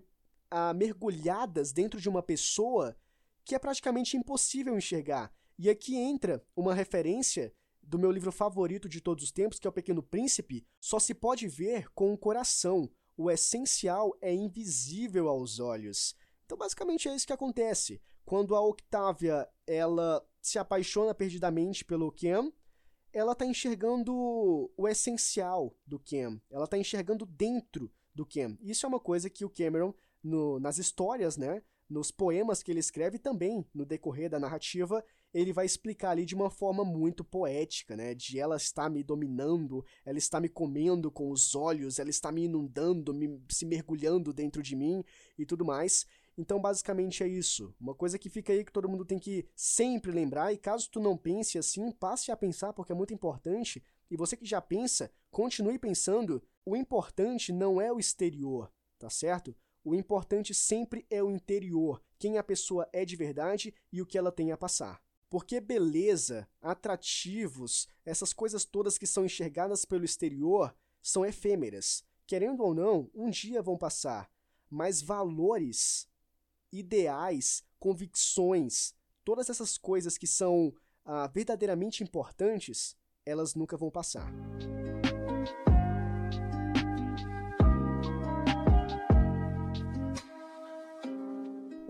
uh, mergulhadas dentro de uma pessoa que é praticamente impossível enxergar. E aqui entra uma referência do meu livro favorito de todos os tempos, que é O Pequeno Príncipe, só se pode ver com o coração. O essencial é invisível aos olhos. Então, basicamente é isso que acontece. Quando a Octavia ela se apaixona perdidamente pelo Ken, ela está enxergando o essencial do Ken. Ela está enxergando dentro do Ken. Isso é uma coisa que o Cameron, no, nas histórias, né, nos poemas que ele escreve também no decorrer da narrativa, ele vai explicar ali de uma forma muito poética, né? De ela está me dominando, ela está me comendo com os olhos, ela está me inundando, me, se mergulhando dentro de mim e tudo mais. Então, basicamente é isso. Uma coisa que fica aí que todo mundo tem que sempre lembrar, e caso tu não pense assim, passe a pensar porque é muito importante. E você que já pensa, continue pensando. O importante não é o exterior, tá certo? O importante sempre é o interior, quem a pessoa é de verdade e o que ela tem a passar. Porque beleza, atrativos, essas coisas todas que são enxergadas pelo exterior são efêmeras. Querendo ou não, um dia vão passar. Mas valores, ideais, convicções, todas essas coisas que são ah, verdadeiramente importantes, elas nunca vão passar.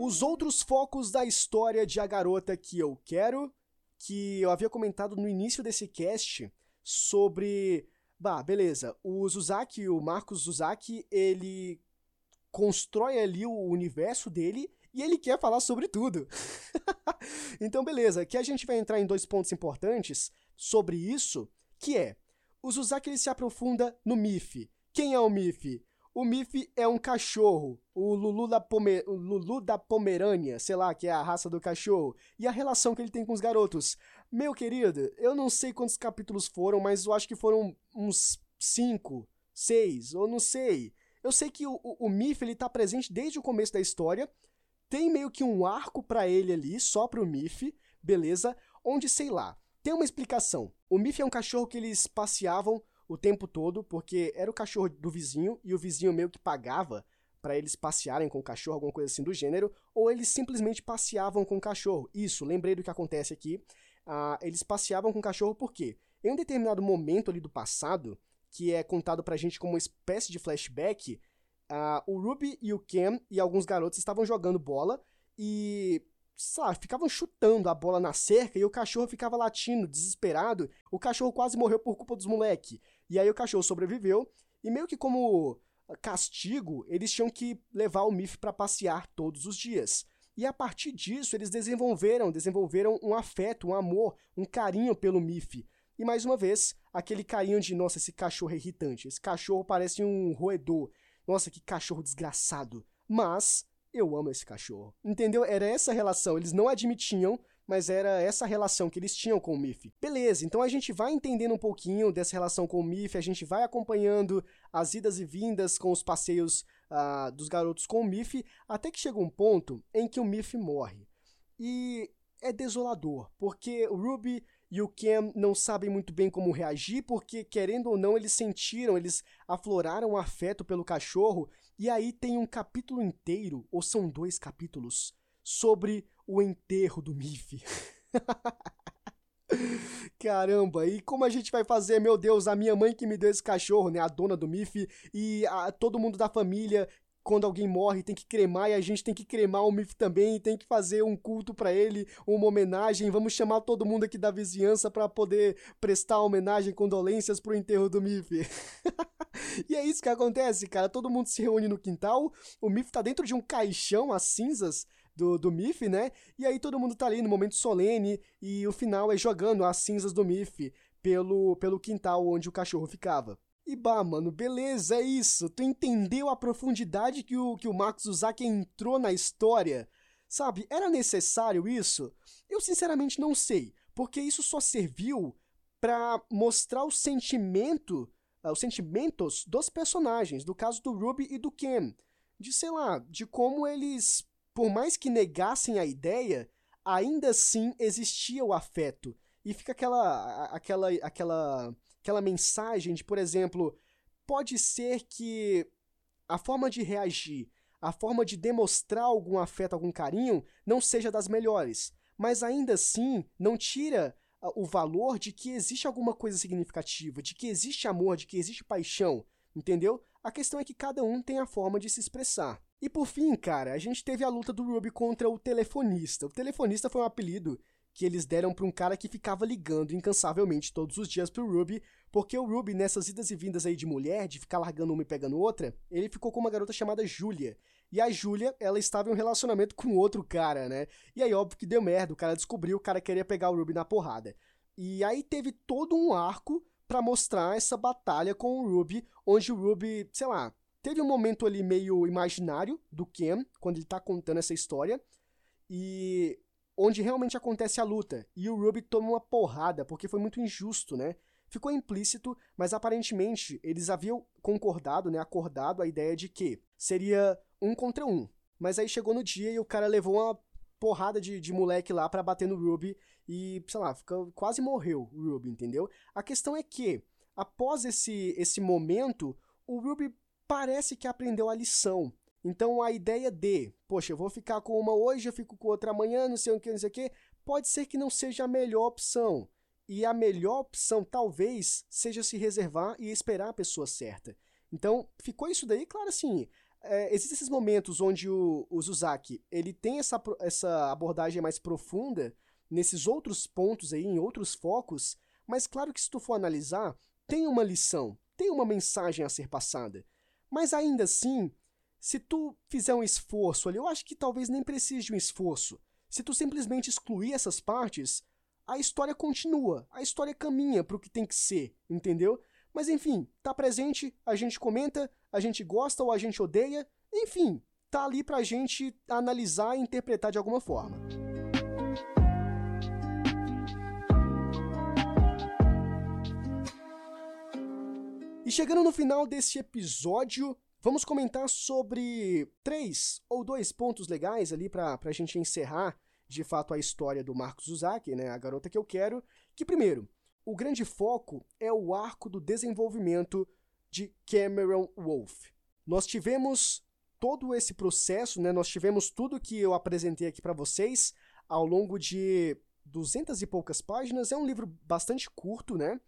Os outros focos da história de A Garota Que Eu Quero, que eu havia comentado no início desse cast sobre. Bah, beleza. O Zuzaki, o Marcos Zuzaki, ele constrói ali o universo dele e ele quer falar sobre tudo. então, beleza, aqui a gente vai entrar em dois pontos importantes sobre isso, que é, o Zuzaki ele se aprofunda no Miffy. Quem é o Miffy? O Miffy é um cachorro, o Lulu da, Pomer... o Lulu da Pomerânia, sei lá, que é a raça do cachorro, e a relação que ele tem com os garotos. Meu querido, eu não sei quantos capítulos foram, mas eu acho que foram uns cinco, seis, ou não sei. Eu sei que o, o, o Miffy ele tá presente desde o começo da história, tem meio que um arco para ele ali, só pro Miffy, beleza? Onde, sei lá, tem uma explicação. O Miffy é um cachorro que eles passeavam o tempo todo, porque era o cachorro do vizinho, e o vizinho meio que pagava para eles passearem com o cachorro, alguma coisa assim do gênero, ou eles simplesmente passeavam com o cachorro. Isso, lembrei do que acontece aqui. Uh, eles passeavam com o cachorro por quê? Em um determinado momento ali do passado, que é contado pra gente como uma espécie de flashback, Uh, o Ruby e o Ken e alguns garotos estavam jogando bola e, sabe, ficavam chutando a bola na cerca e o cachorro ficava latindo, desesperado. O cachorro quase morreu por culpa dos moleque. E aí o cachorro sobreviveu e meio que como castigo, eles tinham que levar o Miff para passear todos os dias. E a partir disso, eles desenvolveram, desenvolveram um afeto, um amor, um carinho pelo Miff. E mais uma vez, aquele carinho de, nossa, esse cachorro é irritante, esse cachorro parece um roedor, nossa, que cachorro desgraçado. Mas eu amo esse cachorro. Entendeu? Era essa relação. Eles não admitiam, mas era essa relação que eles tinham com o Miff. Beleza, então a gente vai entendendo um pouquinho dessa relação com o Miff, a gente vai acompanhando as idas e vindas com os passeios uh, dos garotos com o Miff, até que chega um ponto em que o Miff morre. E é desolador, porque o Ruby e o Ken não sabem muito bem como reagir, porque, querendo ou não, eles sentiram, eles afloraram afeto pelo cachorro, e aí tem um capítulo inteiro, ou são dois capítulos, sobre o enterro do Miffy. Caramba, e como a gente vai fazer, meu Deus, a minha mãe que me deu esse cachorro, né, a dona do Miffy, e a, todo mundo da família quando alguém morre tem que cremar e a gente tem que cremar o Mif também, tem que fazer um culto para ele, uma homenagem. Vamos chamar todo mundo aqui da vizinhança para poder prestar homenagem, condolências pro enterro do Mif. e é isso que acontece, cara. Todo mundo se reúne no quintal, o Mif tá dentro de um caixão, as cinzas do, do Mif, né? E aí todo mundo tá ali no momento solene e o final é jogando as cinzas do Mif pelo, pelo quintal onde o cachorro ficava. E bah, mano, beleza, é isso. Tu entendeu a profundidade que o, que o Max Uzaki entrou na história? Sabe, era necessário isso? Eu sinceramente não sei, porque isso só serviu para mostrar o sentimento, uh, os sentimentos dos personagens, do caso do Ruby e do Ken. De, sei lá, de como eles, por mais que negassem a ideia, ainda assim existia o afeto. E fica aquela, aquela, aquela aquela mensagem de, por exemplo, pode ser que a forma de reagir, a forma de demonstrar algum afeto, algum carinho, não seja das melhores, mas ainda assim não tira ah, o valor de que existe alguma coisa significativa, de que existe amor, de que existe paixão, entendeu? A questão é que cada um tem a forma de se expressar. E por fim, cara, a gente teve a luta do Ruby contra o telefonista. O telefonista foi um apelido que eles deram para um cara que ficava ligando incansavelmente todos os dias pro Ruby, porque o Ruby, nessas idas e vindas aí de mulher, de ficar largando uma e pegando outra, ele ficou com uma garota chamada Julia. E a Julia, ela estava em um relacionamento com outro cara, né? E aí, óbvio que deu merda, o cara descobriu, o cara queria pegar o Ruby na porrada. E aí teve todo um arco para mostrar essa batalha com o Ruby, onde o Ruby, sei lá, teve um momento ali meio imaginário do Ken, quando ele tá contando essa história. E onde realmente acontece a luta, e o Ruby toma uma porrada porque foi muito injusto, né? Ficou implícito, mas aparentemente eles haviam concordado, né, acordado a ideia de que seria um contra um. Mas aí chegou no dia e o cara levou uma porrada de, de moleque lá para bater no Ruby e, sei lá, fica, quase morreu o Ruby, entendeu? A questão é que, após esse, esse momento, o Ruby parece que aprendeu a lição. Então a ideia de, poxa, eu vou ficar com uma hoje, eu fico com outra amanhã, não sei o que, não sei o que, pode ser que não seja a melhor opção. E a melhor opção talvez seja se reservar e esperar a pessoa certa. Então ficou isso daí, claro assim. É, existem esses momentos onde o, o ele tem essa, essa abordagem mais profunda nesses outros pontos aí, em outros focos, mas claro que se tu for analisar, tem uma lição, tem uma mensagem a ser passada. Mas ainda assim, se tu fizer um esforço ali, eu acho que talvez nem precise de um esforço. Se tu simplesmente excluir essas partes, a história continua, a história caminha para o que tem que ser, entendeu? Mas enfim, tá presente, a gente comenta, a gente gosta ou a gente odeia, enfim, tá ali pra gente analisar e interpretar de alguma forma. E chegando no final desse episódio, vamos comentar sobre três ou dois pontos legais ali para a gente encerrar de fato a história do Marcos Uzaki, né, a garota que eu quero. Que primeiro, o grande foco é o arco do desenvolvimento de Cameron Wolfe. Nós tivemos todo esse processo, né, nós tivemos tudo que eu apresentei aqui para vocês ao longo de duzentas e poucas páginas. É um livro bastante curto, né?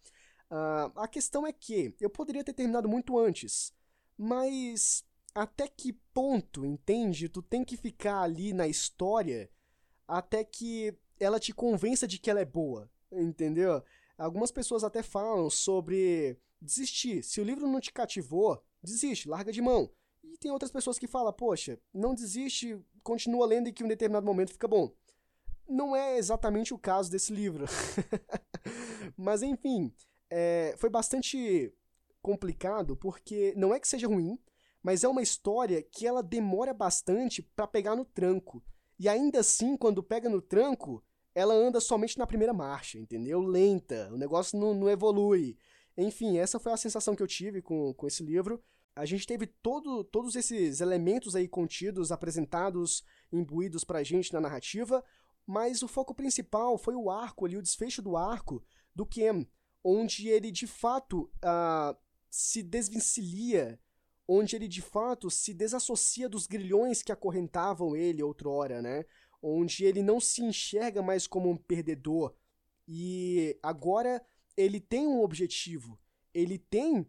Uh, a questão é que eu poderia ter terminado muito antes, mas até que ponto, entende? Tu tem que ficar ali na história até que ela te convença de que ela é boa, entendeu? Algumas pessoas até falam sobre desistir. Se o livro não te cativou, desiste, larga de mão. E tem outras pessoas que falam, poxa, não desiste, continua lendo e que em um determinado momento fica bom. Não é exatamente o caso desse livro. Mas enfim, é, foi bastante complicado porque não é que seja ruim, mas é uma história que ela demora bastante para pegar no tranco. E ainda assim, quando pega no tranco, ela anda somente na primeira marcha, entendeu? Lenta, o negócio não, não evolui. Enfim, essa foi a sensação que eu tive com, com esse livro. A gente teve todo, todos esses elementos aí contidos, apresentados, imbuídos pra gente na narrativa, mas o foco principal foi o arco ali, o desfecho do arco do Kem, onde ele de fato uh, se desvencilha, onde ele de fato se desassocia dos grilhões que acorrentavam ele outrora, né? Onde ele não se enxerga mais como um perdedor e agora ele tem um objetivo, ele tem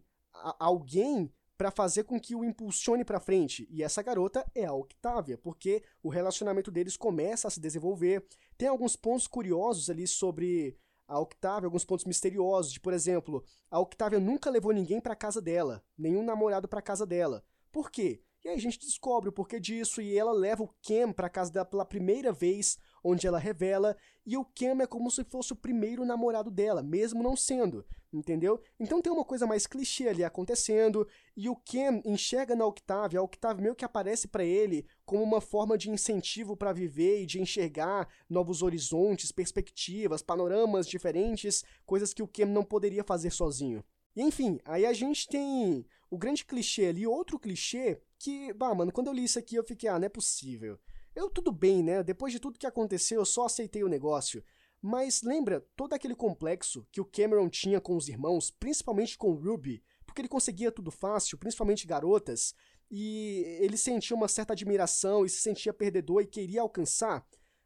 alguém para fazer com que o impulsione para frente. E essa garota é a Octavia, porque o relacionamento deles começa a se desenvolver. Tem alguns pontos curiosos ali sobre a Octavia alguns pontos misteriosos, de, por exemplo, a Octavia nunca levou ninguém para casa dela, nenhum namorado para casa dela. Por quê? E aí a gente descobre o porquê disso e ela leva o Cam para casa dela pela primeira vez, onde ela revela, e o Cam é como se fosse o primeiro namorado dela, mesmo não sendo, entendeu? Então tem uma coisa mais clichê ali acontecendo, e o Cam enxerga na Octavia, a Octavia meio que aparece para ele como uma forma de incentivo para viver e de enxergar novos horizontes, perspectivas, panoramas diferentes, coisas que o Cam não poderia fazer sozinho. E enfim, aí a gente tem o grande clichê ali, outro clichê que, bah, mano, quando eu li isso aqui eu fiquei, ah, não é possível. Eu, tudo bem, né? Depois de tudo que aconteceu, eu só aceitei o negócio. Mas lembra todo aquele complexo que o Cameron tinha com os irmãos, principalmente com Ruby, porque ele conseguia tudo fácil, principalmente garotas, e ele sentia uma certa admiração e se sentia perdedor e queria alcançar.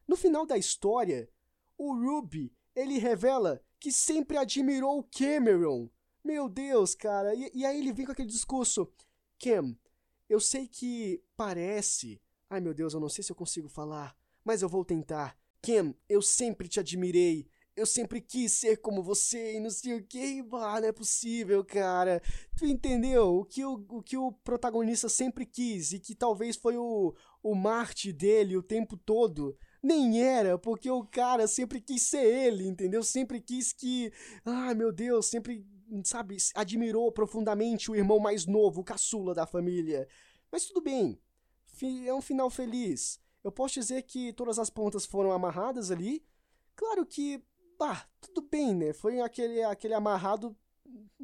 No final da história, o Ruby, ele revela que sempre admirou o Cameron. Meu Deus, cara. E, e aí ele vem com aquele discurso: Cam, eu sei que parece. Ai meu Deus, eu não sei se eu consigo falar, mas eu vou tentar. Cam, eu sempre te admirei. Eu sempre quis ser como você e não sei o que. Bah, não é possível, cara. Tu entendeu? O que o, o que o protagonista sempre quis e que talvez foi o, o Marte dele o tempo todo. Nem era, porque o cara sempre quis ser ele, entendeu? Sempre quis que. Ai meu Deus, sempre sabe, admirou profundamente o irmão mais novo, o caçula da família. Mas tudo bem, é um final feliz. Eu posso dizer que todas as pontas foram amarradas ali. Claro que, bah, tudo bem, né? Foi aquele, aquele amarrado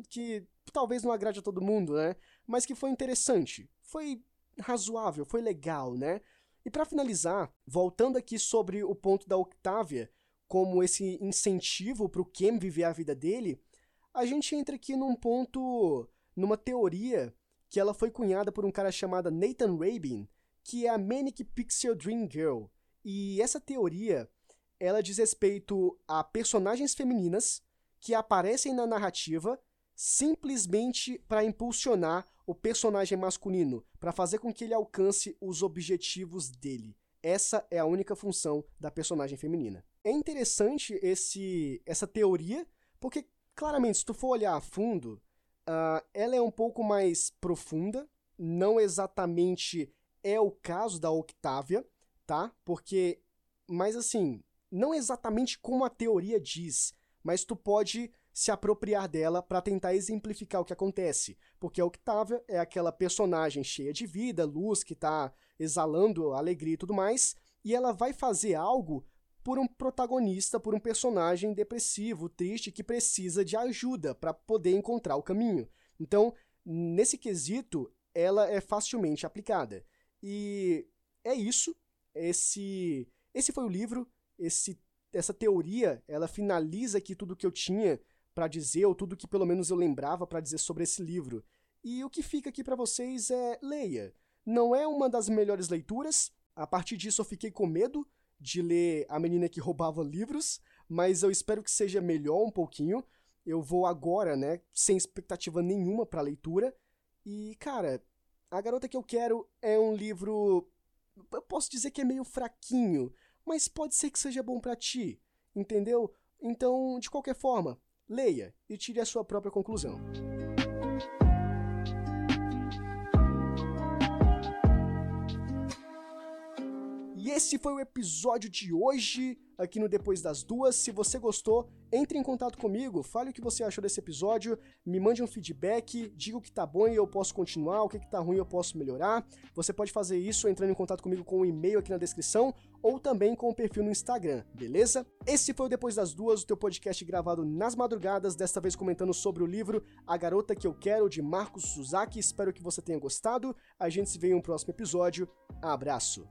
que talvez não agrade a todo mundo, né? Mas que foi interessante. Foi razoável, foi legal, né? E para finalizar, voltando aqui sobre o ponto da Octavia, como esse incentivo para o Kem viver a vida dele, a gente entra aqui num ponto, numa teoria que ela foi cunhada por um cara chamado Nathan Rabin, que é a Manic Pixel Dream Girl. E essa teoria, ela diz respeito a personagens femininas que aparecem na narrativa simplesmente para impulsionar o personagem masculino, para fazer com que ele alcance os objetivos dele. Essa é a única função da personagem feminina. É interessante esse, essa teoria, porque claramente, se tu for olhar a fundo, uh, ela é um pouco mais profunda, não exatamente é o caso da Octávia, tá? Porque, mas assim, não exatamente como a teoria diz, mas tu pode se apropriar dela para tentar exemplificar o que acontece, porque a Octávia é aquela personagem cheia de vida, luz, que tá exalando alegria e tudo mais, e ela vai fazer algo por um protagonista, por um personagem depressivo, triste, que precisa de ajuda para poder encontrar o caminho. Então, nesse quesito, ela é facilmente aplicada. E é isso. Esse, esse foi o livro. Esse, essa teoria, ela finaliza aqui tudo que eu tinha para dizer, ou tudo que pelo menos eu lembrava para dizer sobre esse livro. E o que fica aqui para vocês é leia. Não é uma das melhores leituras. A partir disso eu fiquei com medo de ler A Menina que Roubava Livros, mas eu espero que seja melhor um pouquinho. Eu vou agora, né, sem expectativa nenhuma para leitura. E, cara, A Garota que Eu Quero é um livro. Eu posso dizer que é meio fraquinho, mas pode ser que seja bom para ti, entendeu? Então, de qualquer forma, leia e tire a sua própria conclusão. E esse foi o episódio de hoje aqui no Depois das Duas. Se você gostou, entre em contato comigo, fale o que você achou desse episódio, me mande um feedback, diga o que tá bom e eu posso continuar, o que, que tá ruim eu posso melhorar. Você pode fazer isso entrando em contato comigo com o um e-mail aqui na descrição ou também com o perfil no Instagram, beleza? Esse foi o Depois das Duas, o teu podcast gravado nas madrugadas, desta vez comentando sobre o livro A Garota Que Eu Quero, de Marcos Suzaki. Espero que você tenha gostado. A gente se vê em um próximo episódio. Abraço!